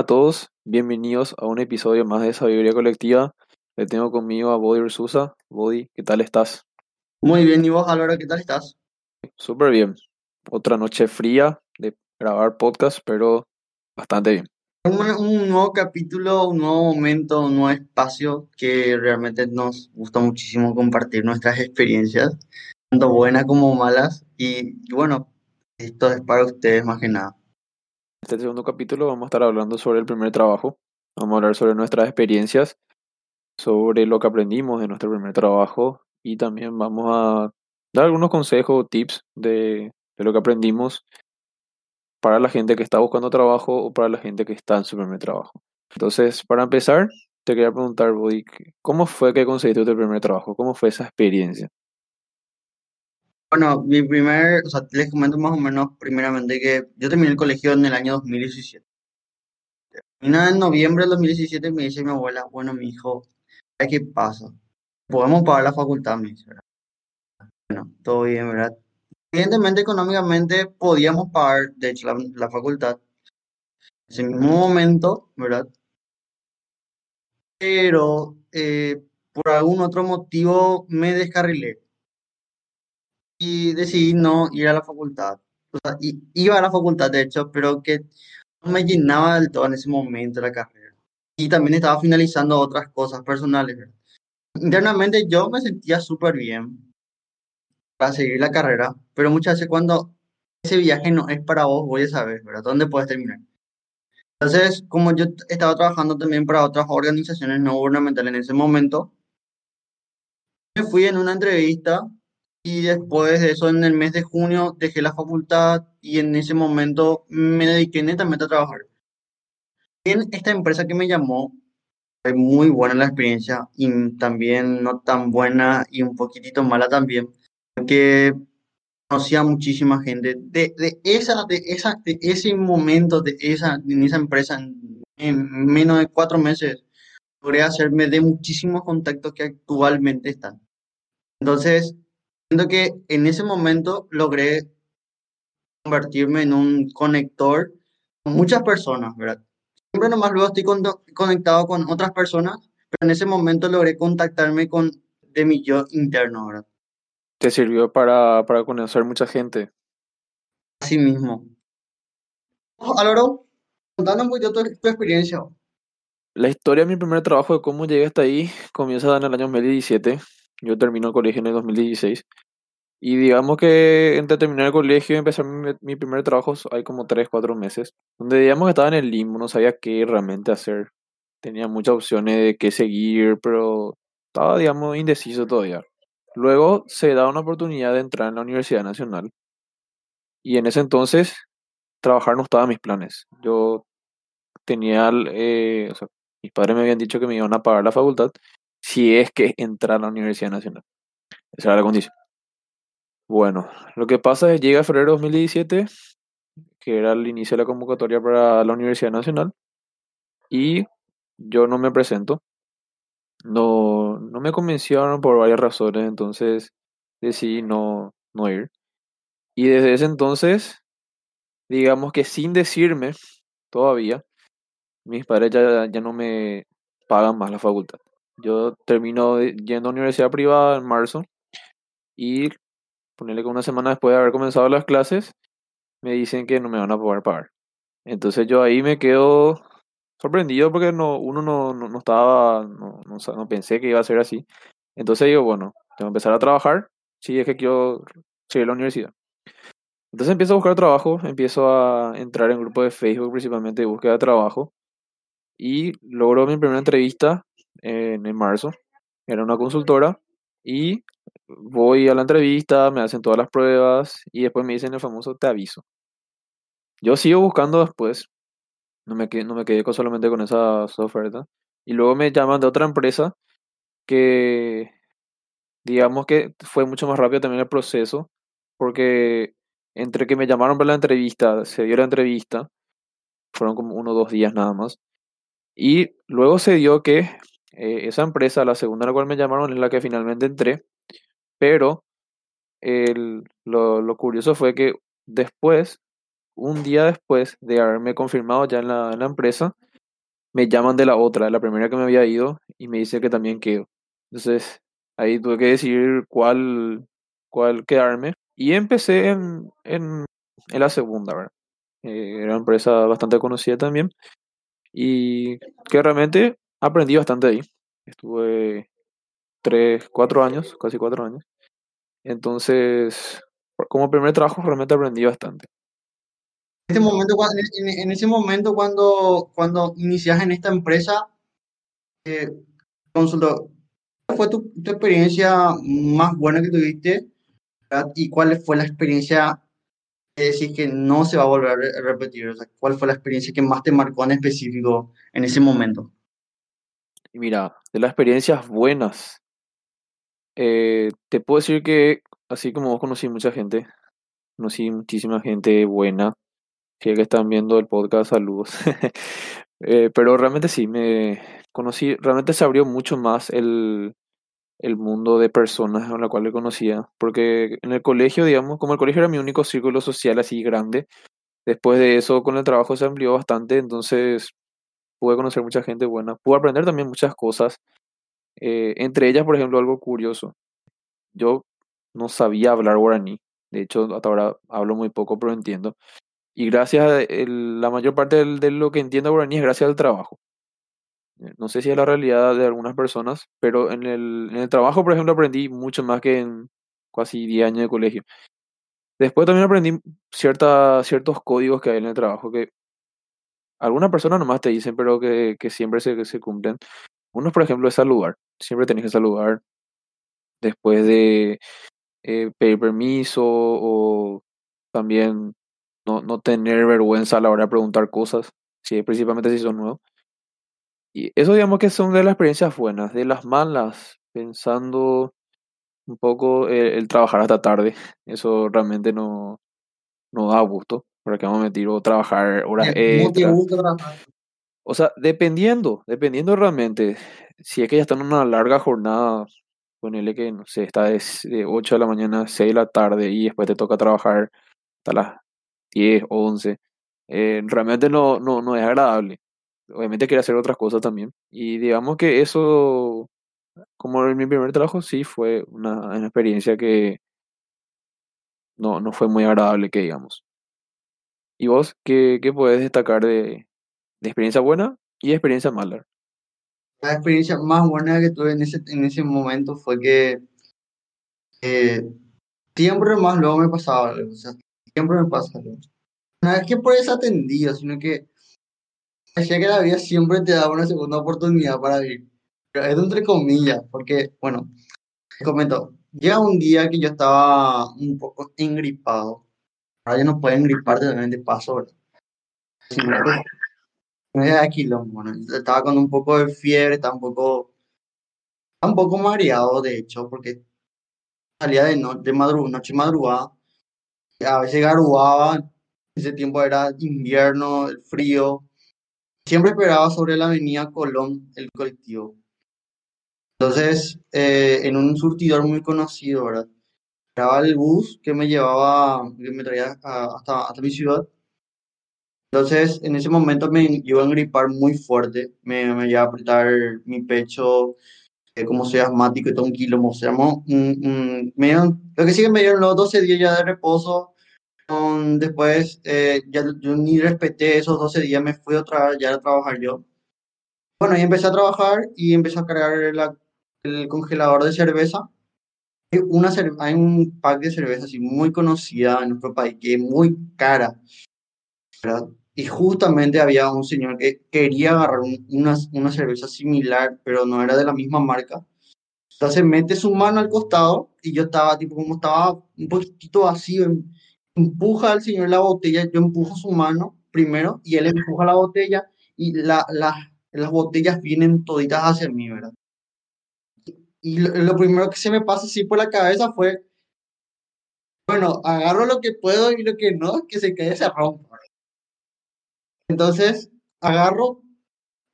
a todos, bienvenidos a un episodio más de Sabiduría Colectiva. Le tengo conmigo a Body Ursusa. Body, ¿qué tal estás? Muy bien, ¿y vos, Álvaro, qué tal estás? Súper bien. Otra noche fría de grabar podcast, pero bastante bien. Un, un nuevo capítulo, un nuevo momento, un nuevo espacio que realmente nos gusta muchísimo compartir nuestras experiencias, tanto buenas como malas. Y, y bueno, esto es para ustedes más que nada. Este segundo capítulo vamos a estar hablando sobre el primer trabajo. Vamos a hablar sobre nuestras experiencias, sobre lo que aprendimos de nuestro primer trabajo y también vamos a dar algunos consejos o tips de, de lo que aprendimos para la gente que está buscando trabajo o para la gente que está en su primer trabajo. Entonces, para empezar, te quería preguntar, Body, ¿cómo fue que conseguiste tu primer trabajo? ¿Cómo fue esa experiencia? Bueno, mi primer, o sea, les comento más o menos primeramente que yo terminé el colegio en el año 2017. Terminé en noviembre del 2017 me dice mi abuela, bueno, mi hijo, ¿qué pasa? Podemos pagar la facultad, me dice, ¿verdad? Bueno, todo bien, ¿verdad? Evidentemente, económicamente podíamos pagar, de hecho, la, la facultad. En ese mismo momento, ¿verdad? Pero eh, por algún otro motivo me descarrilé y decidí no ir a la facultad. O sea, iba a la facultad, de hecho, pero que no me llenaba del todo en ese momento la carrera. Y también estaba finalizando otras cosas personales. Internamente yo me sentía súper bien para seguir la carrera, pero muchas veces cuando ese viaje no es para vos, voy a saber, ¿verdad? ¿Dónde puedes terminar? Entonces, como yo estaba trabajando también para otras organizaciones no gubernamentales en ese momento, me fui en una entrevista y después de eso, en el mes de junio, dejé la facultad y en ese momento me dediqué netamente a trabajar. En esta empresa que me llamó, fue muy buena la experiencia y también no tan buena y un poquitito mala también, porque conocí a muchísima gente de, de esa, de esa, de ese momento, de esa, en esa empresa, en, en menos de cuatro meses, logré hacerme de muchísimos contactos que actualmente están. Entonces, siento que en ese momento logré convertirme en un conector con muchas personas, ¿verdad? Siempre nomás luego estoy con- conectado con otras personas, pero en ese momento logré contactarme con de mi yo interno, ¿verdad? ¿Te sirvió para, para conocer mucha gente? Así mismo. Álvaro, contanos un poquito tu, tu experiencia. La historia de mi primer trabajo, de cómo llegué hasta ahí, comienza en el año 2017. Yo termino el colegio en el 2016. Y digamos que entre terminar el colegio y empezar mi, mi primer trabajo hay como 3 4 meses, donde digamos que estaba en el limbo, no sabía qué realmente hacer. Tenía muchas opciones de qué seguir, pero estaba, digamos, indeciso todavía. Luego se da una oportunidad de entrar en la Universidad Nacional y en ese entonces trabajar no estaba en mis planes. Yo tenía, eh, o sea, mis padres me habían dicho que me iban a pagar la facultad si es que entrara a la Universidad Nacional. Esa era la condición. Bueno, lo que pasa es llega febrero de 2017, que era el inicio de la convocatoria para la Universidad Nacional, y yo no me presento. No, no me convencieron por varias razones, entonces decidí no, no ir. Y desde ese entonces, digamos que sin decirme todavía, mis padres ya, ya no me pagan más la facultad. Yo termino yendo a universidad privada en marzo y ponerle que una semana después de haber comenzado las clases, me dicen que no me van a poder pagar. Entonces yo ahí me quedo sorprendido porque no, uno no, no, no estaba, no, no, no pensé que iba a ser así. Entonces digo, bueno, tengo que empezar a trabajar si es que quiero seguir la universidad. Entonces empiezo a buscar trabajo, empiezo a entrar en grupos de Facebook principalmente de búsqueda de trabajo y logro mi primera entrevista en, marzo. Era una consultora y voy a la entrevista, me hacen todas las pruebas y después me dicen el famoso te aviso. Yo sigo buscando después, no me no me quedé solamente con esa oferta. Y luego me llaman de otra empresa que digamos que fue mucho más rápido también el proceso, porque entre que me llamaron para la entrevista, se dio la entrevista, fueron como uno o dos días nada más. Y luego se dio que eh, esa empresa, la segunda a la cual me llamaron, es la que finalmente entré, pero el- lo, lo curioso fue que después un día después de haberme confirmado ya en la, empresa, me llaman de la otra, de la primera que me había ido, y me dice que también quedo. Entonces, ahí tuve que decidir cuál, cuál quedarme. Y empecé en, en, en la segunda, ¿verdad? Eh, era una empresa bastante conocida también. Y que realmente aprendí bastante ahí. Estuve tres, cuatro años, casi cuatro años. Entonces, como primer trabajo realmente aprendí bastante. En ese momento, cua- en, en- ese momento cuando, cuando inicias en esta empresa, eh, consultor, ¿cuál fue tu, tu experiencia más buena que tuviste? ¿Y cuál fue la experiencia que decís que no se va a volver a repetir? O sea, ¿cuál fue la experiencia que más te marcó en específico en ese momento? Y mira, de las experiencias buenas, eh, te puedo decir que así como vos conocí mucha gente, conocí muchísima gente buena, que que están viendo el podcast, saludos. Eh, pero realmente sí, me conocí, realmente se abrió mucho más el, el mundo de personas con la cual conocía, porque en el colegio, digamos, como el colegio era mi único círculo social así grande, después de eso con el trabajo se amplió bastante, entonces pude conocer mucha gente buena, pude aprender también muchas cosas, eh, entre ellas, por ejemplo, algo curioso, yo no sabía hablar guaraní, de hecho, hasta ahora hablo muy poco, pero entiendo, y gracias a la mayor parte de lo que entiendo guaraní es gracias al trabajo. Eh, No sé si es la realidad de algunas personas, pero en el, en el trabajo, por ejemplo, aprendí mucho más que en casi 10 años de colegio. Después también aprendí cierta, ciertos códigos que hay en el trabajo que algunas personas nomás te dicen, pero que, que siempre se, que se cumplen. Uno, por ejemplo, es saludar. Siempre tenés que saludar después de eh, pedir permiso o también no, no tener vergüenza a la hora de preguntar cosas, si, principalmente si son nuevos. Y eso digamos que son de las experiencias buenas, de las malas, pensando un poco eh, el, trabajar hasta tarde, eso realmente no, no da gusto, para que vamos a meter o trabajar horas ¿Cómo te extra. O sea, dependiendo, dependiendo realmente, si es que ya está en una larga jornada, ponele que, no sé, está de, s- de 8 de la mañana a 6 de la tarde y después te toca trabajar hasta las 10, 11, eh, realmente no, no, no es agradable. Obviamente quiero hacer otras cosas también. Y digamos que eso, como en mi primer trabajo, sí fue una, una experiencia que no, no fue muy agradable, que digamos. ¿Y vos qué, qué puedes destacar de, de experiencia buena y experiencia mala? La experiencia más buena que tuve en ese, en ese momento fue que eh, siempre más luego me pasaba algo, o sea, siempre me pasa algo. No es que por desatendido, sino que Decía que la vida siempre te da una segunda oportunidad para vivir. Pero es entre comillas, porque, bueno, te comento, llega un día que yo estaba un poco engripado. Ya no puedo engriparte también de paso, ¿verdad? Si no, no es bueno, estaba con un poco de fiebre, estaba un poco, estaba un poco mareado, de hecho, porque salía de, no, de madru noche madrugada, a veces garuaba, en ese tiempo era invierno, el frío, siempre esperaba sobre la avenida Colón el colectivo. Entonces, eh, en un surtidor muy conocido, ¿verdad? Estaba el bus que me llevaba, que me traía a- hasta, hasta mi ciudad. Entonces, en ese momento me iba a engripar muy fuerte, me, me iba a apretar mi pecho, eh, como soy asmático y todo un kilo, o sea, mo- un- un- me dieron- lo que sí que me dieron los 12 días ya de reposo, con- después eh, ya yo ni respeté esos 12 días, me fui otra ya a trabajar yo. Bueno, y empecé a trabajar y empecé a cargar la- el congelador de cerveza. Una hay un pack de cerveza así muy conocida en nuestro país que es muy cara, ¿verdad? Y justamente había un señor que quería agarrar un- una, una cerveza similar, pero no era de la misma marca. Entonces mete su mano al costado y yo estaba, tipo, como estaba un poquito vacío, em- empuja al señor la botella, yo empujo su mano primero y él empuja la botella y la, la- las botellas vienen toditas hacia mí, ¿verdad? Y lo, lo primero que se me pasa así por la cabeza fue, bueno, agarro lo que puedo y lo que no, que se quede se rompa. Entonces, agarro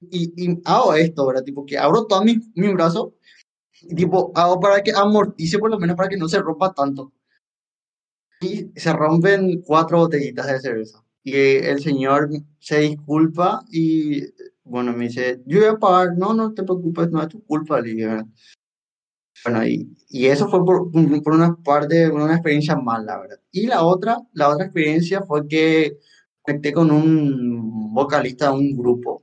y, y hago esto, ¿verdad? Tipo, que abro todo mi, mi brazo y tipo, hago para que amortice por lo menos para que no se rompa tanto. Y se rompen cuatro botellitas de cerveza. Y el señor se disculpa y, bueno, me dice, yo voy a pagar, no, no te preocupes, no es tu culpa, le. Bueno, y, y eso fue por, por una parte, una experiencia mala, ¿verdad? Y la otra, la otra experiencia fue que conecté con un vocalista de un grupo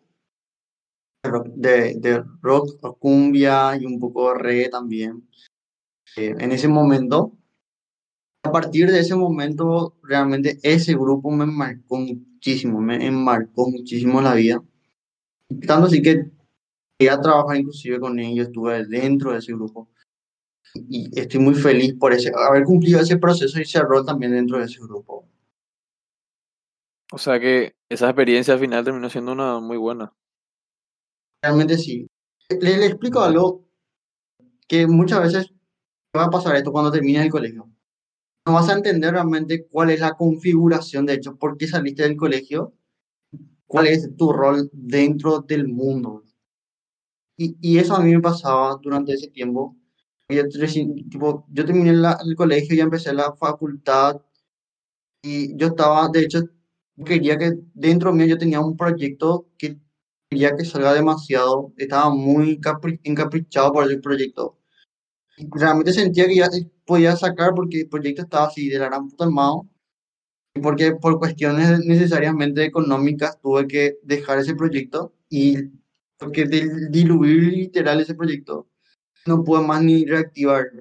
de rock, de, rock, cumbia y un poco de reggae también. Eh, en ese momento, a partir de ese momento, realmente ese grupo me marcó muchísimo, me marcó muchísimo la vida. Tanto así que llegué a trabajar inclusive con ellos, estuve dentro de ese grupo. Y estoy muy feliz por ese, haber cumplido ese proceso y ese rol también dentro de ese grupo. O sea que esa experiencia al final terminó siendo una muy buena. Realmente sí. Le, le explico algo que muchas veces va a pasar esto cuando termines el colegio. No vas a entender realmente cuál es la configuración, de hecho, por qué saliste del colegio, cuál es tu rol dentro del mundo. Y, y eso a mí me pasaba durante ese tiempo. Yo, tipo, yo terminé la, el colegio y empecé la facultad y yo estaba, de hecho, quería que dentro mío yo tenía un proyecto que quería que salga demasiado, estaba muy encaprichado por el proyecto. Realmente sentía que ya podía sacar porque el proyecto estaba así de la gran puta armado. Y porque por cuestiones necesariamente económicas tuve que dejar ese proyecto y porque diluir literal ese proyecto no pude más ni reactivar.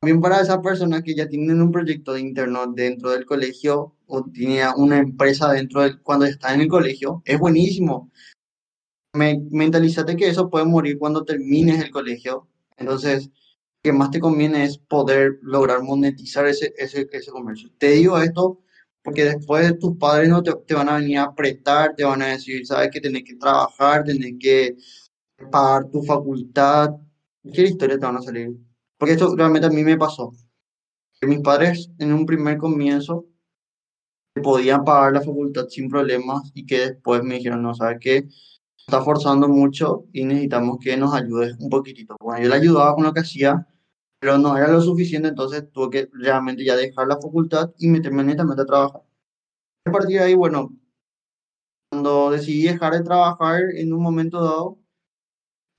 También para esas personas que ya tienen un proyecto de interno dentro del colegio o tiene una empresa dentro de cuando está en el colegio, es buenísimo. Me, mentalízate que eso puede morir cuando termines el colegio. Entonces, lo que más te conviene es poder lograr monetizar ese, ese, ese comercio. Te digo esto porque después tus padres no te, te, van a venir a apretar, te van a decir, sabes que tenés que trabajar, tenés que pagar tu facultad. ¿Qué historia te van a salir? Porque esto realmente a mí me pasó. Que mis padres en un primer comienzo podían pagar la facultad sin problemas y que después me dijeron, no, ¿sabes qué? Está forzando mucho y necesitamos que nos ayudes un poquitito. Bueno, yo le ayudaba con lo que hacía, pero no era lo suficiente, entonces tuve que realmente ya dejar la facultad y meterme netamente a trabajar. A partir de ahí, bueno, cuando decidí dejar de trabajar en un momento dado,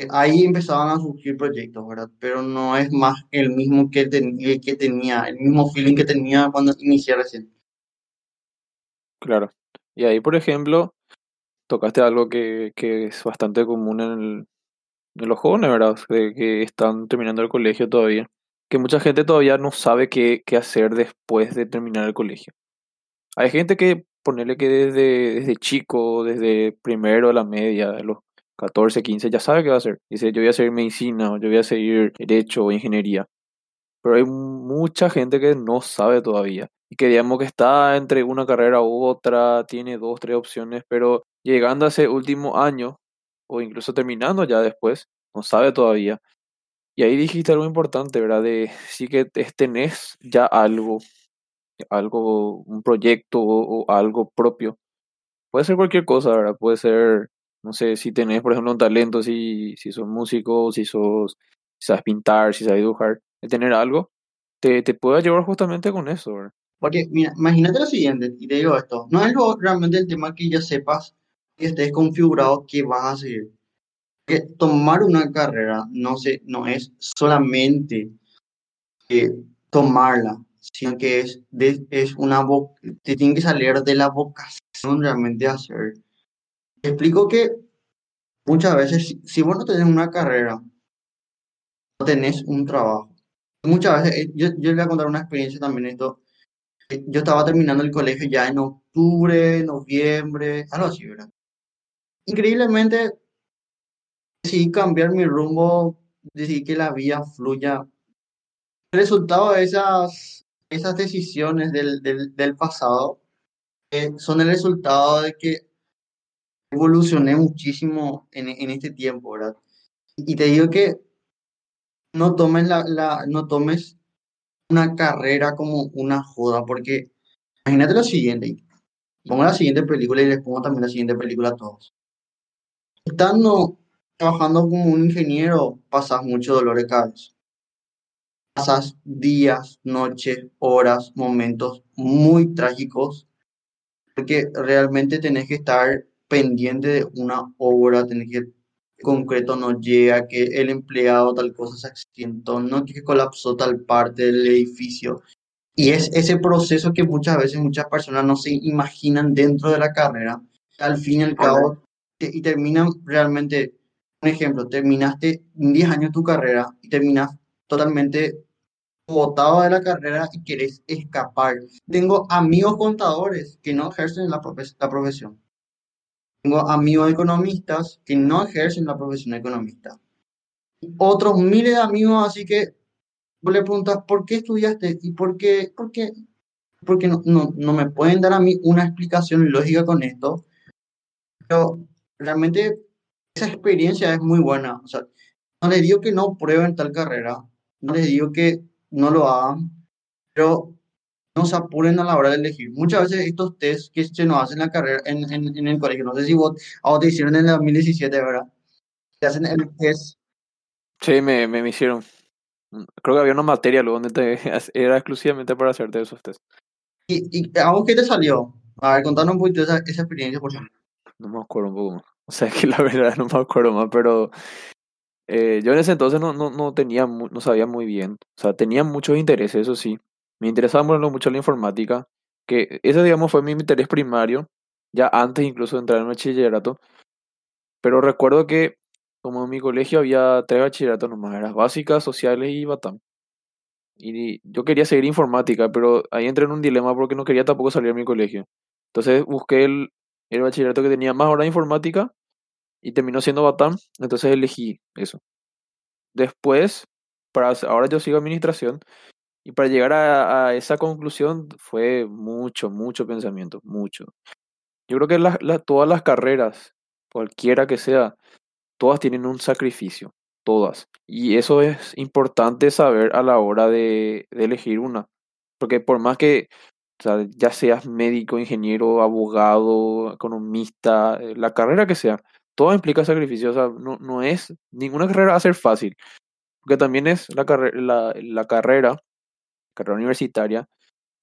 ahí empezaban a surgir proyectos, ¿verdad? Pero no es más el mismo que, que tenía, el mismo feeling que tenía cuando inicié recién. Claro. Y ahí, por ejemplo, tocaste algo que, que es bastante común en, el, en, los jóvenes, ¿verdad? De que están terminando el colegio todavía. Que mucha gente todavía no sabe qué, qué hacer después de terminar el colegio. Hay gente que, ponerle que desde, desde chico, desde primero a la media, los 14, 15, ya sabe qué va a hacer. Dice, yo voy a seguir medicina, o yo voy a seguir derecho o ingeniería. Pero hay mucha gente que no sabe todavía. Y que digamos que está entre una carrera u otra, tiene dos, tres opciones, pero llegando a ese último año, o incluso terminando ya después, no sabe todavía. Y ahí dijiste algo importante, ¿verdad? De sí que tenés ya algo, algo, un proyecto o, o algo propio. Puede ser cualquier cosa, ¿verdad? Puede ser no sé si tenés, por ejemplo, un talento, si, si sos músico, si sos, si sabes pintar, si sabes dibujar, de tener algo, te, te puede ayudar justamente con eso, ¿verdad? Porque, mira, imagínate lo siguiente, y te digo esto, no es lo, realmente el tema que ya sepas que estés configurado que vas a seguir. Que tomar una carrera no, se, no es solamente eh, tomarla, sino que es, de, es una te tiene que salir de la vocación realmente a hacer explico que muchas veces, si, vos no tenés una carrera, no tenés un trabajo. Muchas veces, eh, yo, yo les voy a contar una experiencia también esto. Eh, yo estaba terminando el colegio ya en octubre, noviembre, algo así, ¿verdad? Increíblemente, decidí cambiar mi rumbo, decidí que la vida fluya. El resultado de esas, esas decisiones del, del, del pasado eh, son el resultado de que evolucioné muchísimo en, este tiempo, ¿verdad? Y te digo que no tomes, la, no tomes una carrera como una joda, porque imagínate lo siguiente, pongo la siguiente película y les pongo también la siguiente película a todos. Estando trabajando como un ingeniero, pasas mucho dolor de cabeza. Pasas días, noches, horas, momentos muy trágicos porque realmente tenés que estar pendiente de una obra, tenés que concreto no llega, que el empleado tal cosa se accidentó, no que colapsó tal parte del edificio. Y es ese proceso que muchas veces muchas personas no se imaginan dentro de la carrera, al fin y al cabo, y terminan realmente, un ejemplo, terminaste 10 años tu carrera y terminas totalmente botado de la carrera y querés escapar. Tengo amigos contadores que no ejercen la, la profesión. Tengo amigos economistas que no ejercen la profesión de economista. Otros miles de amigos, así que vos le preguntas, ¿por qué estudiaste? ¿Y por qué? ¿Por qué? Porque no, no, no me pueden dar a mí una explicación lógica con esto. Pero realmente esa experiencia es muy buena. O sea, no les digo que no prueben tal carrera, no les digo que no lo hagan, pero no se apuren a la hora de elegir. Muchas veces estos test que se nos hacen en la carrera, en, en, en el colegio, no sé si vos, a vos te hicieron en el 2017, ¿verdad? Te hacen el test. Sí, me, me, me hicieron. Creo que había una materia luego donde te, era exclusivamente para hacerte esos test. ¿Y, y a vos qué te salió? A ver, contanos un poquito esa, esa experiencia, por favor. No me acuerdo un poco más. O sea, que la verdad no me acuerdo más, pero eh, yo en ese entonces no, no, no tenía, no sabía muy bien. O sea, tenía muchos intereses, eso sí. Me interesaba mucho la informática, que ese, digamos, fue mi interés primario, ya antes incluso de entrar en bachillerato. Pero recuerdo que, como en mi colegio había tres bachilleratos nomás, eran básicas, sociales y Batam. Y yo quería seguir informática, pero ahí entré en un dilema porque no quería tampoco salir de mi colegio. Entonces busqué el, el bachillerato que tenía más horas de informática y terminó siendo Batam, entonces elegí eso. Después, para, ahora yo sigo administración y para llegar a, a esa conclusión fue mucho, mucho pensamiento, mucho. Yo creo que la, la, todas las carreras, cualquiera que sea, todas tienen un sacrificio, todas. Y eso es importante saber a la hora de, de elegir una. Porque por más que o sea, ya seas médico, ingeniero, abogado, economista, eh, la carrera que sea, todo implica sacrificio. O sea, no, no es, ninguna carrera va a ser fácil. Porque también es la, la, la carrera, carrera universitaria,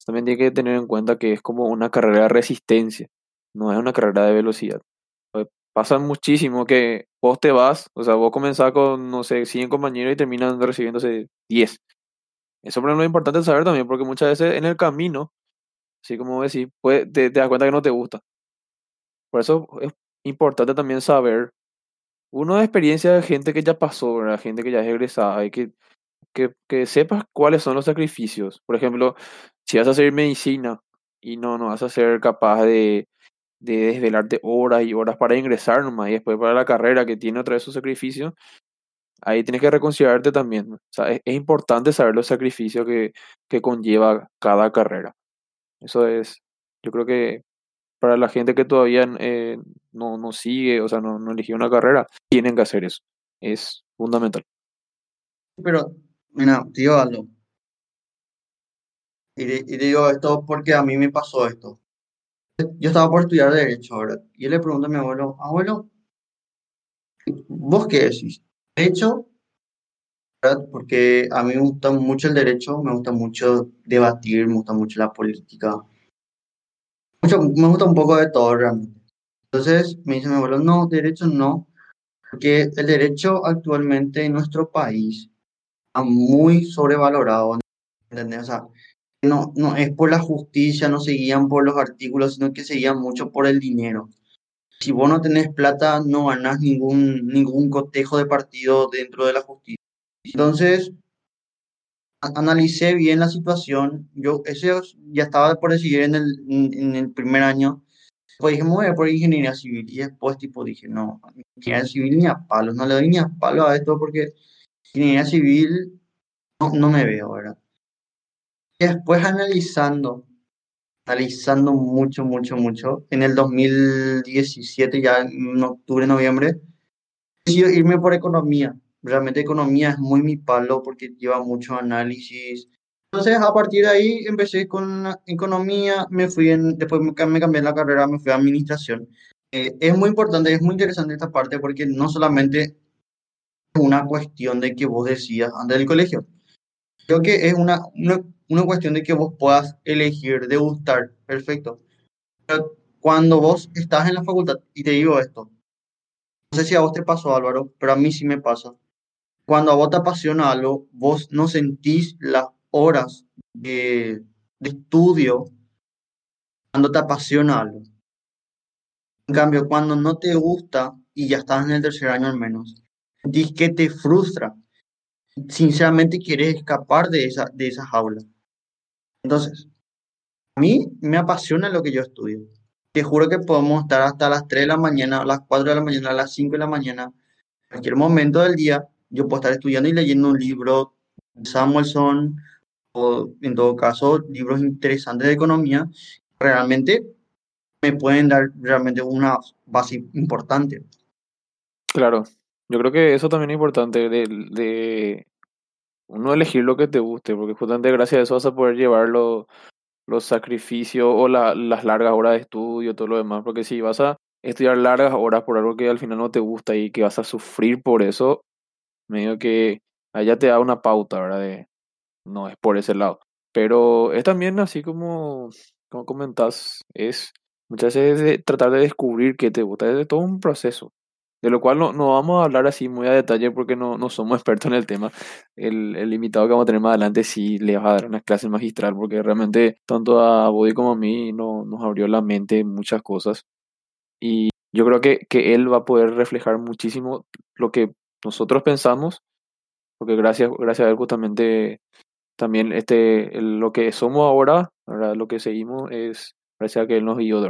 también tiene que tener en cuenta que es como una carrera de resistencia, no es una carrera de velocidad. Pasa muchísimo que vos te vas, o sea, vos comenzás con, no sé, 100 compañeros y terminan recibiéndose 10. Eso por ejemplo, es importante saber también, porque muchas veces en el camino, así como decís, pues, te, te das cuenta que no te gusta. Por eso es importante también saber, uno de experiencia de gente que ya pasó, la gente que ya es egresada, y que, que, que sepas cuáles son los sacrificios. Por ejemplo, si vas a hacer medicina y no, no vas a ser capaz de, de desvelarte horas y horas para ingresar nomás y después para la carrera que tiene otra vez su sacrificio, ahí tienes que reconsiderarte también. O sea, es, es, importante saber los sacrificios que, que conlleva cada carrera. Eso es, yo creo que para la gente que todavía eh, no, no sigue, o sea, no, no eligió una carrera, tienen que hacer eso. Es fundamental. Pero, mira, digo algo. Y, y digo esto porque a mí me pasó esto. Yo estaba por estudiar Derecho, ¿verdad? Y yo le pregunto a mi abuelo, abuelo, ¿vos qué decís? ¿Derecho? ¿verdad? Porque a mí me gusta mucho el derecho, me gusta mucho debatir, me gusta mucho la política. Mucho, me gusta un poco de todo realmente. Entonces me dice mi abuelo, no, derecho no, porque el derecho actualmente en nuestro país muy sobrevalorado, ¿entendés? O sea, no, no es por la justicia, no se guían por los artículos, sino que se guían mucho por el dinero. Si vos no tenés plata, no ganás ningún, ningún cotejo de partido dentro de la justicia. Entonces, analicé bien la situación. Yo ese ya estaba por decidir en el, en el primer año. Pues dije, me voy a por ingeniería civil. Y después, tipo, dije, no, ingeniería civil ni a palos, no le doy ni a palos a esto porque ingeniería civil no, no me veo, ¿verdad? Y después analizando, analizando mucho, mucho, mucho, en el 2017, ya en octubre, noviembre, decidí irme por economía. Realmente economía es muy mi palo porque lleva mucho análisis. Entonces, a partir de ahí empecé con economía, me fui en, después me cambié la carrera, me fui a administración. Eh, es muy importante, es muy interesante esta parte porque no solamente una cuestión de que vos decías antes del colegio. Creo que es una, una, una cuestión de que vos puedas elegir, degustar, perfecto. Pero cuando vos estás en la facultad, y te digo esto, no sé si a vos te pasó, Álvaro, pero a mí sí me pasa. Cuando a vos te apasiona algo, vos no sentís las horas de, de estudio cuando te apasiona algo. En cambio, cuando no te gusta y ya estás en el tercer año al menos, sentís que te frustra. Sinceramente quieres escapar de esa, de esa jaula. Entonces, a mí me apasiona lo que yo estudio. Te juro que podemos estar hasta las 3 de la mañana, las 4 de la mañana, las 5 de la mañana, cualquier momento del día, yo puedo estar estudiando y leyendo un libro de Samuelson o en todo caso libros interesantes de economía, realmente me pueden dar realmente una base importante. Claro, yo creo que eso también es importante, de, de uno elegir lo que te guste, porque justamente gracias a eso vas a poder llevar lo- los sacrificios o la- las largas horas de estudio, todo lo demás, porque si vas a estudiar largas horas por algo que al final no te gusta y que vas a sufrir por eso, medio que allá te da una pauta, ¿verdad? De, no es por ese lado. Pero es también así como, como comentas, es muchas veces de tratar de descubrir qué te gusta, es de todo un proceso. De lo cual no, no vamos a hablar así muy a detalle porque no, no somos expertos en el tema. El, el invitado que vamos a tener más adelante sí le va a dar una clase magistral porque realmente tanto a Body como a mí no, nos abrió la mente en muchas cosas. Y yo creo que, que él va a poder reflejar muchísimo lo que nosotros pensamos, porque gracias, gracias a él justamente también este, lo que somos ahora, ¿verdad? lo que seguimos es gracias a que él nos guió.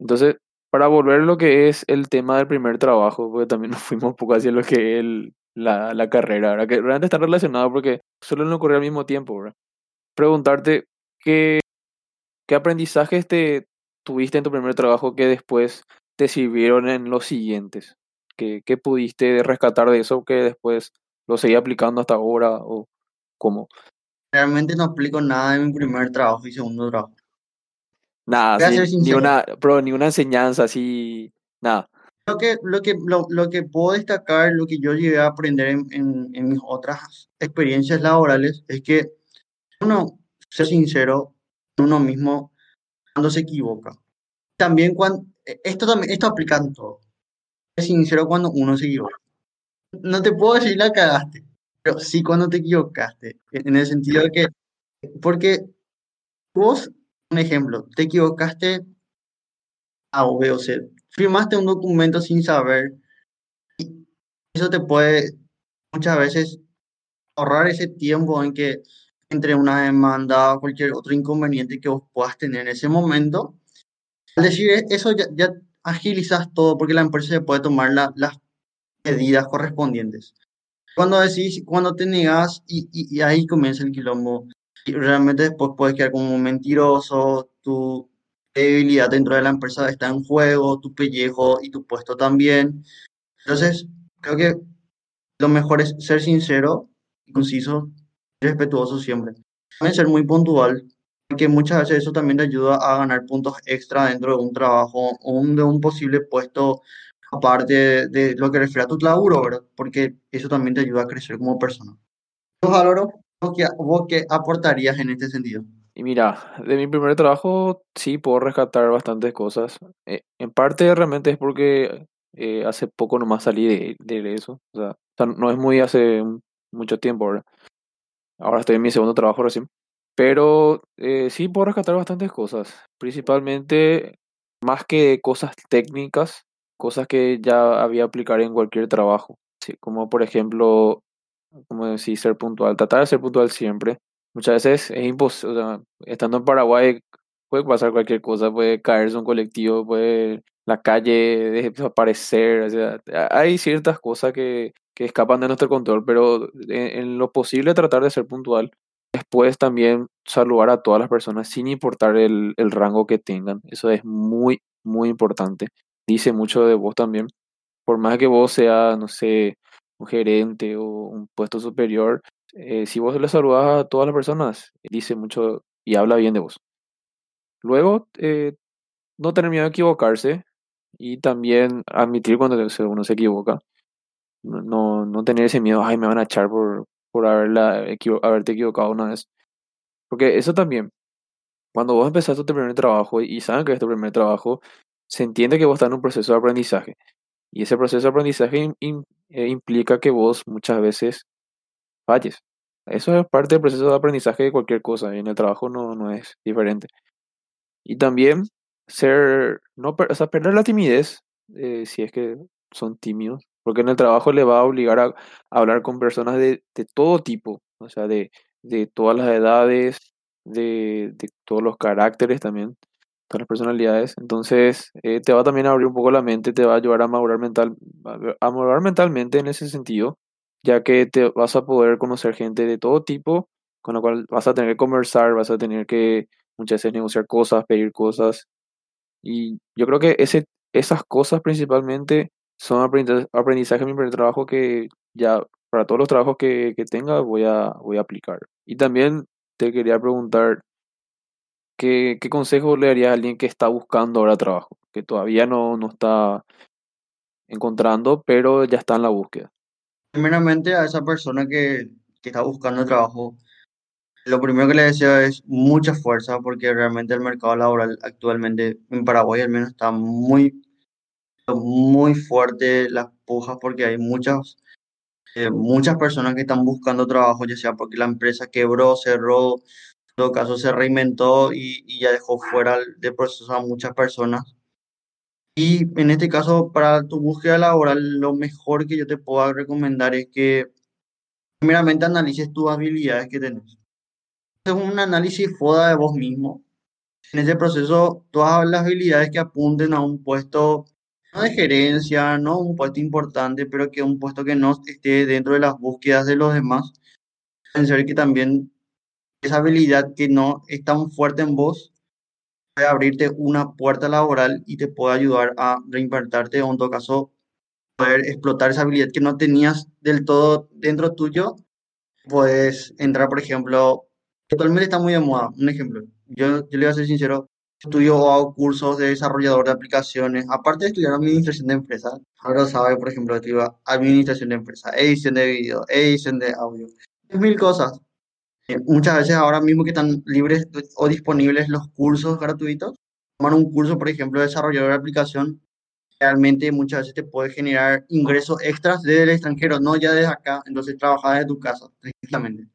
Entonces, para volver a lo que es el tema del primer trabajo, porque también nos fuimos un poco hacia lo que es el- la, la carrera, ¿verdad? que realmente está relacionado porque suelen ocurrir al mismo tiempo. Preguntarte qué, qué aprendizajes te tuviste en tu primer trabajo que después te sirvieron en los siguientes. ¿Qué, qué pudiste rescatar de eso que después lo seguí aplicando hasta ahora o cómo? Realmente no aplico nada de mi primer trabajo y segundo trabajo. Nada, sí, ni una, pero ni una enseñanza así, nada. Lo que, lo que, lo, lo que puedo destacar, lo que yo llegué a aprender en, en, en mis otras experiencias laborales, es que uno, ser sincero uno mismo cuando se equivoca. También cuando, esto también, esto aplica en todo. Ser sincero cuando uno se equivoca. No te puedo decir la cagaste, pero sí cuando te equivocaste. En el sentido de que, porque vos, un ejemplo, te equivocaste A o B o C. Firmaste un documento sin saber y eso te puede muchas veces ahorrar ese tiempo en que entre una demanda o cualquier otro inconveniente que vos puedas tener en ese momento. Al decir eso ya, ya agilizas todo porque la empresa se puede tomar la- las medidas correspondientes. Cuando decís, cuando te negas y, y, y ahí comienza el quilombo. Realmente después puedes quedar como un mentiroso, tu credibilidad dentro de la empresa está en juego, tu pellejo y tu puesto también. Entonces, creo que lo mejor es ser sincero, conciso respetuoso siempre. También ser muy puntual, porque muchas veces eso también te ayuda a ganar puntos extra dentro de un trabajo o de un posible puesto aparte de, lo que refiere a tu laburo, ¿verdad? Porque eso también te ayuda a crecer como persona. Álvaro, ¿vos qué, vos qué aportarías en este sentido? Y mira, de mi primer trabajo sí puedo rescatar bastantes cosas. Eh, en parte realmente es porque eh, hace poco nomás salí de, de eso. O sea, o sea, no es muy hace mucho tiempo, ¿verdad? Ahora estoy en mi segundo trabajo recién. Pero eh, sí puedo rescatar bastantes cosas. Principalmente, más que cosas técnicas, cosas que ya había aplicar en cualquier trabajo. Sí, como por ejemplo, como decir, ser puntual. Tratar de ser puntual siempre. Muchas veces es imposible. O sea, estando en Paraguay puede pasar cualquier cosa. Puede caerse un colectivo, puede la calle desaparecer. O sea, hay ciertas cosas que, que escapan de nuestro control, pero en, lo posible tratar de ser puntual. Después también saludar a todas las personas sin importar el, el rango que tengan. Eso es muy, muy importante. Dice mucho de vos también. Por más que vos seas, no sé, un gerente o un puesto superior, eh, si vos le saludas a todas las personas, dice mucho y habla bien de vos. Luego, eh, no tener miedo a equivocarse y también admitir cuando uno se equivoca. No, no, tener ese miedo, ay, me van a echar por, por haberla, equivo- haberte equivocado una vez. Porque eso también, cuando vos empezaste tu primer trabajo y saben que es tu primer trabajo, se entiende que vos estás en un proceso de aprendizaje. Y ese proceso de aprendizaje eh, implica que vos muchas veces falles. Eso es parte del proceso de aprendizaje de cualquier cosa. y en el trabajo no, no es diferente. Y también ser, no, o sea, perder la timidez, eh, si es que son tímidos, porque en el trabajo le va a obligar a, a hablar con personas de, de todo tipo, o sea, de, de todas las edades, de, de todos los caracteres también, todas las personalidades. Entonces, eh, te va también a abrir un poco la mente, te va a ayudar a madurar mental, a madurar mentalmente en ese sentido, ya que te vas a poder conocer gente de todo tipo, con la cual vas a tener que conversar, vas a tener que muchas veces negociar cosas, pedir cosas. Y yo creo que ese, esas cosas principalmente son aprendizaje en mi primer trabajo que ya para todos los trabajos que, que tenga voy a, voy a aplicar. Y también te quería preguntar, ¿qué, qué consejo le darías a alguien que está buscando ahora trabajo? Que todavía no, no está encontrando, pero ya está en la búsqueda. Primeramente a esa persona que, que está buscando trabajo, lo primero que le deseo es mucha fuerza porque realmente el mercado laboral actualmente en Paraguay al menos está muy, muy fuerte las pujas porque hay muchas, eh, muchas personas que están buscando trabajo, ya sea porque la empresa quebró, cerró, todo caso se reinventó y, y ya dejó fuera de proceso a muchas personas. Y en este caso, para tu búsqueda laboral, lo mejor que yo te puedo recomendar es que primeramente analices tus habilidades que tenés. Es un análisis FODA de vos mismo. En ese proceso, todas las habilidades que apunten a un puesto, no de gerencia, no un puesto importante, pero que un puesto que no esté dentro de las búsquedas de los demás, pueden ser que también esa habilidad que no es tan fuerte en vos puede abrirte una puerta laboral y te puede ayudar a reinvertirte o en todo caso poder explotar esa habilidad que no tenías del todo dentro tuyo. Puedes entrar, por ejemplo, actualmente está muy de moda, un ejemplo. Yo, yo le voy a ser sincero, estudio o hago cursos de desarrollador de aplicaciones, aparte de estudiar administración de empresas, ahora sabe, por ejemplo, administración de empresas, edición de video, edición de audio, mil cosas. Eh, Muchas veces ahora mismo que están libres o disponibles los cursos gratuitos, tomar un curso, por ejemplo, de desarrollador de aplicación, realmente muchas veces te puede generar ingresos extras desde el extranjero, no ya desde acá, entonces trabajar desde tu casa, tranquilamente.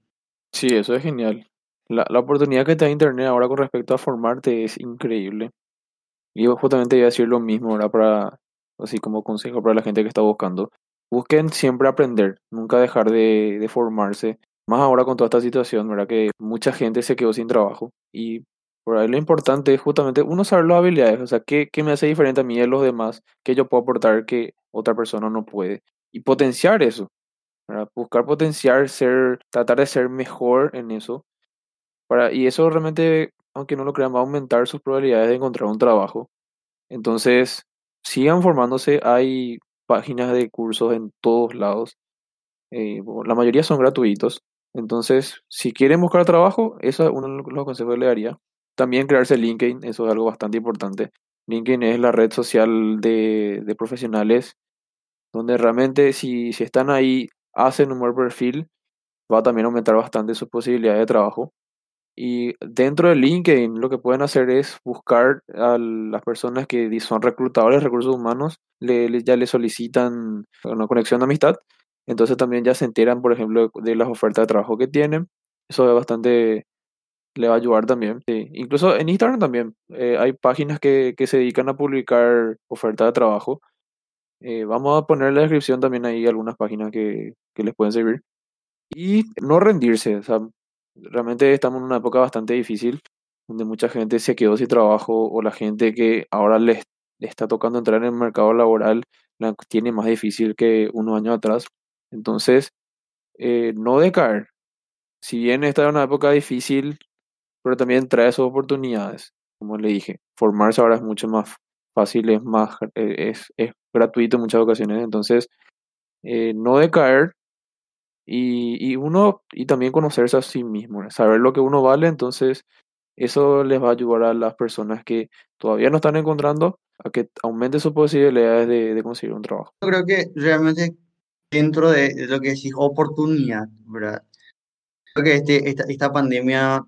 Sí, eso es genial. La, la oportunidad que te da Internet ahora con respecto a formarte es increíble. Y justamente iba a decir lo mismo, ahora Para, así como consejo para la gente que está buscando. Busquen siempre aprender, nunca dejar de, de formarse. Más ahora con toda esta situación, ¿verdad? Que mucha gente se quedó sin trabajo. Y por ahí lo importante es justamente uno saber las habilidades. O sea, ¿qué, qué me hace diferente a mí de los demás? ¿Qué yo puedo aportar que otra persona no puede? Y potenciar eso, ¿verdad? Buscar potenciar, ser, tratar de ser mejor en eso. Para, y eso realmente, aunque no lo crean, va a aumentar sus probabilidades de encontrar un trabajo. Entonces, sigan formándose. Hay páginas de cursos en todos lados. eh, la mayoría son gratuitos. Entonces, si quieren buscar trabajo, eso es uno de los consejos que le daría. También crearse LinkedIn, eso es algo bastante importante. LinkedIn es la red social de, de profesionales donde realmente si, si están ahí, hacen un buen perfil, va a también aumentar bastante sus posibilidades de trabajo. Y dentro de LinkedIn lo que pueden hacer es buscar a las personas que son reclutadores de recursos humanos, ya le solicitan una conexión de amistad, entonces también ya se enteran, por ejemplo, de las ofertas de trabajo que tienen. Eso es bastante, le va a ayudar también. Sí. Incluso en Instagram también eh, hay páginas que, que se dedican a publicar ofertas de trabajo. Eh, vamos a poner en la descripción también ahí algunas páginas que, que les pueden servir. Y no rendirse, o sea, realmente estamos en una época bastante difícil, donde mucha gente se quedó sin trabajo o la gente que ahora le está tocando entrar en el mercado laboral la tiene más difícil que unos años atrás. Entonces, eh, no decaer. Si bien esta es una época difícil, pero también trae sus oportunidades. Como le dije, formarse ahora es mucho más fácil, es más, eh, es, es gratuito en muchas ocasiones. Entonces, eh, no decaer y, y uno, y también conocerse a sí mismo, saber lo que uno vale, entonces eso les va a ayudar a las personas que todavía no están encontrando a que aumente sus posibilidades de, de conseguir un trabajo. Yo creo que realmente dentro de, lo que decís oportunidad, ¿verdad? Creo que este, esta, esta pandemia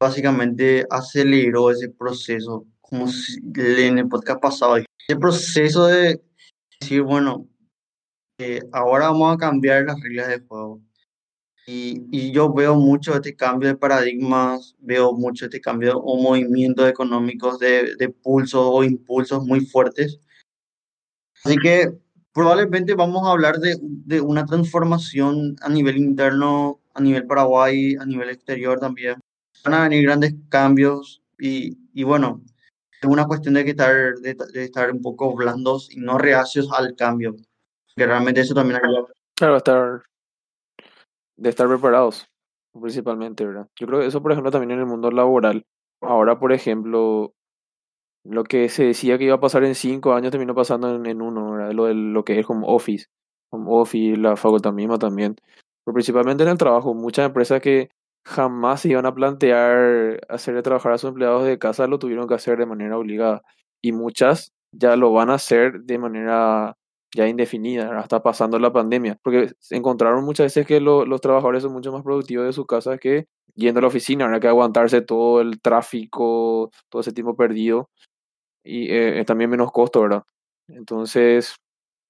básicamente aceleró ese proceso como si- en el podcast pasado, el proceso de decir, bueno, eh, ahora vamos a cambiar las reglas de juego. Y, y yo veo mucho este cambio de paradigmas, veo mucho este cambio o movimientos económicos de, de pulsos o impulsos muy fuertes. Así que probablemente vamos a hablar de, de una transformación a nivel interno, a nivel Paraguay, a nivel exterior también. Van a venir grandes cambios y, y bueno, es una cuestión de, que estar, de, de estar un poco blandos y no reacios al cambio. Que realmente eso también ayuda. Claro, estar, de estar preparados, principalmente, ¿verdad? Yo creo que eso, por ejemplo, también en el mundo laboral. Ahora, por ejemplo, lo que se decía que iba a pasar en cinco años terminó pasando en, uno. Lo, de, lo que es home office, office, la facultad misma también. Pero principalmente en el trabajo, muchas empresas que jamás se iban a plantear hacerle trabajar a sus empleados de casa lo tuvieron que hacer de manera obligada. Y muchas ya lo van a hacer de manera ya indefinida, hasta pasando la pandemia. Porque encontraron muchas veces que lo- los trabajadores son mucho más productivos de su casa que yendo a la oficina, ¿verdad? Que aguantarse todo el tráfico, todo ese tiempo perdido y eh, también menos costo, ¿verdad? Entonces,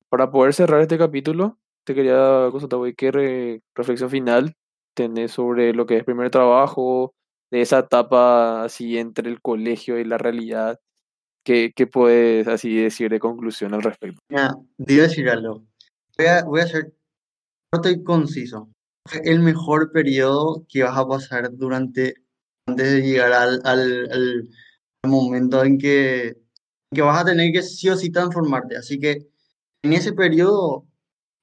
para poder cerrar este capítulo, te quería consultar, güey, ¿qué re- reflexión final tenés sobre lo que es primer trabajo, de esa etapa así entre el colegio y la realidad? ¿Qué, qué puedes así decir de conclusión al respecto? Mira, iba a decir algo. Voy a, voy a ser corto y conciso. El mejor periodo que vas a pasar durante, antes de llegar al, al- al momento en que, que vas a tener que sí o sí transformarte. Así que en ese periodo,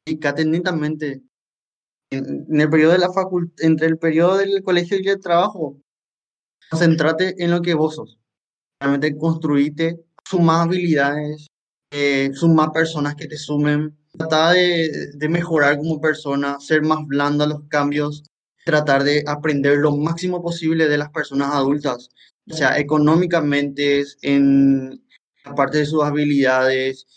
dedícate netamente, en, en el periodo de la facultad, entre el periodo del colegio y el trabajo, concentrate en lo que vos sos. Realmente construirte, sumar habilidades, eh, sumar personas que te sumen, tratar de, de mejorar como persona, ser más blando a los cambios, tratar de aprender lo máximo posible de las personas adultas, o sea, económicamente, en la parte de sus habilidades.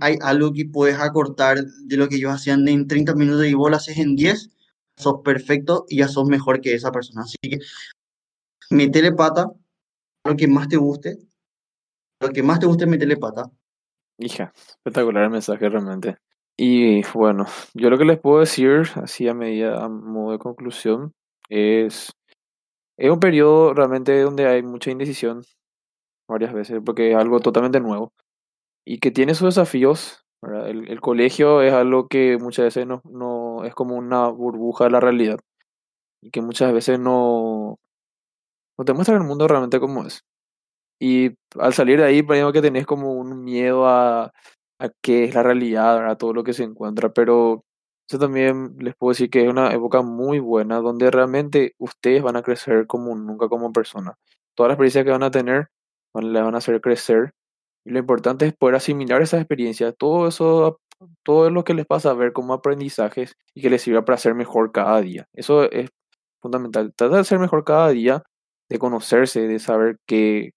Hay algo que puedes acortar de lo que ellos hacían en 30 minutos y vos lo haces en 10, sos perfecto y ya sos mejor que esa persona. Así que metele pata, lo que más te guste, lo que más te guste, metele pata. Hija, espectacular el mensaje realmente. Y bueno, yo lo que les puedo decir, así a medida, a modo de conclusión, es, es un periodo realmente donde hay mucha indecisión varias veces, porque es algo totalmente nuevo y que tiene sus desafíos. El, el colegio es algo que muchas veces no, no es como una burbuja de la realidad y que muchas veces no, no te muestra el mundo realmente como es. Y al salir de ahí, primero que tenés como un miedo a, a qué es la realidad, a todo lo que se encuentra. Pero eso también les puedo decir que es una época muy buena donde realmente ustedes van a crecer como nunca como persona. Todas las experiencias que van a tener les van a hacer crecer. Y lo importante es poder asimilar esas experiencias, todo eso, todo lo que les pasa a ver como aprendizajes y que les sirva para ser mejor cada día. Eso es fundamental. Tratar de ser mejor cada día, de conocerse, de saber qué,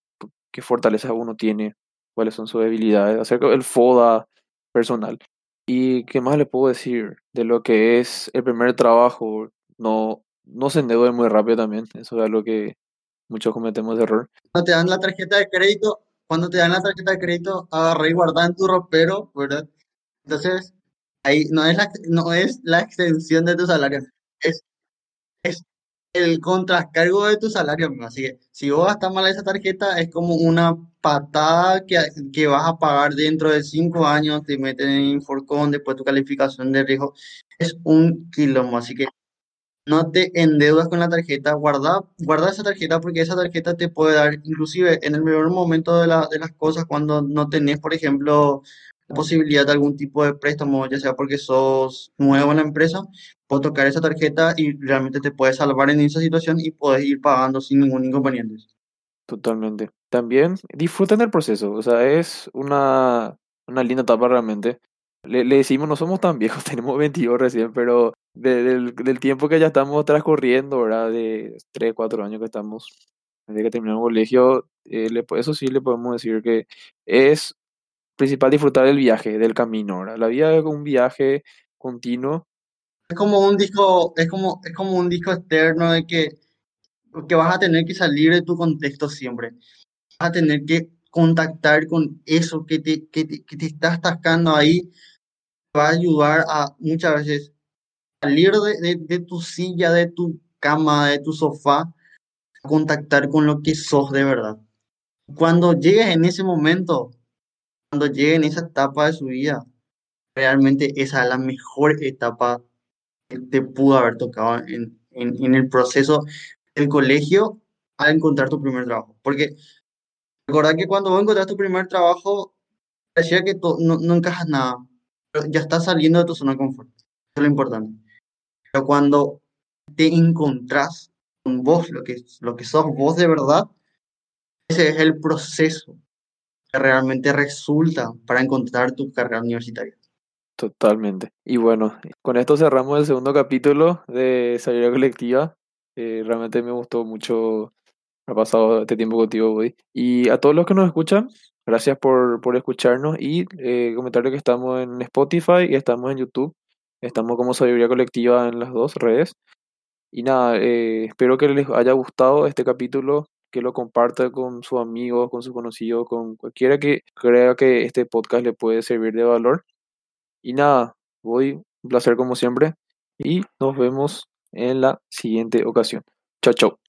qué fortalezas uno tiene, cuáles son sus debilidades, hacer el FODA personal. ¿Y qué más le puedo decir de lo que es el primer trabajo? No, no se endeude muy rápido también, eso es algo que muchos cometemos error. Cuando te dan la tarjeta de crédito, cuando te dan la tarjeta de crédito, agarré y en tu ropero, ¿verdad? Entonces, ahí no es la, no es la extensión de tu salario, es, es el contracargo de tu salario. Así que si vos gastas mal esa tarjeta, es como una patada que, que vas a pagar dentro de cinco años, te meten en Inforcon, después tu calificación de riesgo. Es un quilombo, así que no te endeudas con la tarjeta, guarda, guarda esa tarjeta porque esa tarjeta te puede dar, inclusive en el mejor momento de, la- de las cosas, cuando no tenés, por ejemplo, la posibilidad de algún tipo de préstamo, ya sea porque sos nuevo en la empresa, puedes tocar esa tarjeta y realmente te puede salvar en esa situación y puedes ir pagando sin ningún inconveniente. Totalmente. También disfruten del proceso, o sea, es una, una linda etapa realmente. Le, le decimos, no somos tan viejos, tenemos 22 recién, pero de- del, del tiempo que ya estamos transcurriendo, ¿verdad? De 3, 4 años que estamos, desde que terminamos el colegio, eh, le eso sí le podemos decir que es principal disfrutar del viaje, del camino, ¿verdad? La vida es un viaje continuo, Es como un disco, es como, es como un disco externo de que, que vas a tener que salir de tu contexto siempre. vas a tener que contactar con eso que te, que te, que te está atascando ahí, va a ayudar a muchas veces salir de, de, de tu silla, de tu cama, de tu sofá, a contactar con lo que sos de verdad. Cuando llegues en ese momento, cuando llegue en esa etapa de su vida, realmente esa es la mejor etapa que te pudo haber tocado en, en, en el proceso del colegio al encontrar tu primer trabajo. Porque recordad que cuando vos encontrás tu primer trabajo, parecía que no, no encajas nada, pero ya estás saliendo de tu zona de confort. Eso es lo importante. Pero cuando te encontrás con vos, lo que, lo que sos vos de verdad, ese es el proceso que realmente resulta para encontrar tu carrera universitaria. Totalmente. Y bueno, con esto cerramos el segundo capítulo de Salida Colectiva. Eh, realmente me gustó mucho ha pasado este tiempo contigo, Woody. Y a todos los que nos escuchan, gracias por, por escucharnos y eh, comentarles que estamos en Spotify y estamos en YouTube. Estamos como Sabiduría Colectiva en las dos redes. Y nada, eh, espero que les haya gustado este capítulo, que lo comparta con sus amigos, con sus conocidos, con cualquiera que crea que este podcast le puede servir de valor. Y nada, voy, un placer como siempre y nos vemos en la siguiente ocasión. Chao, chao.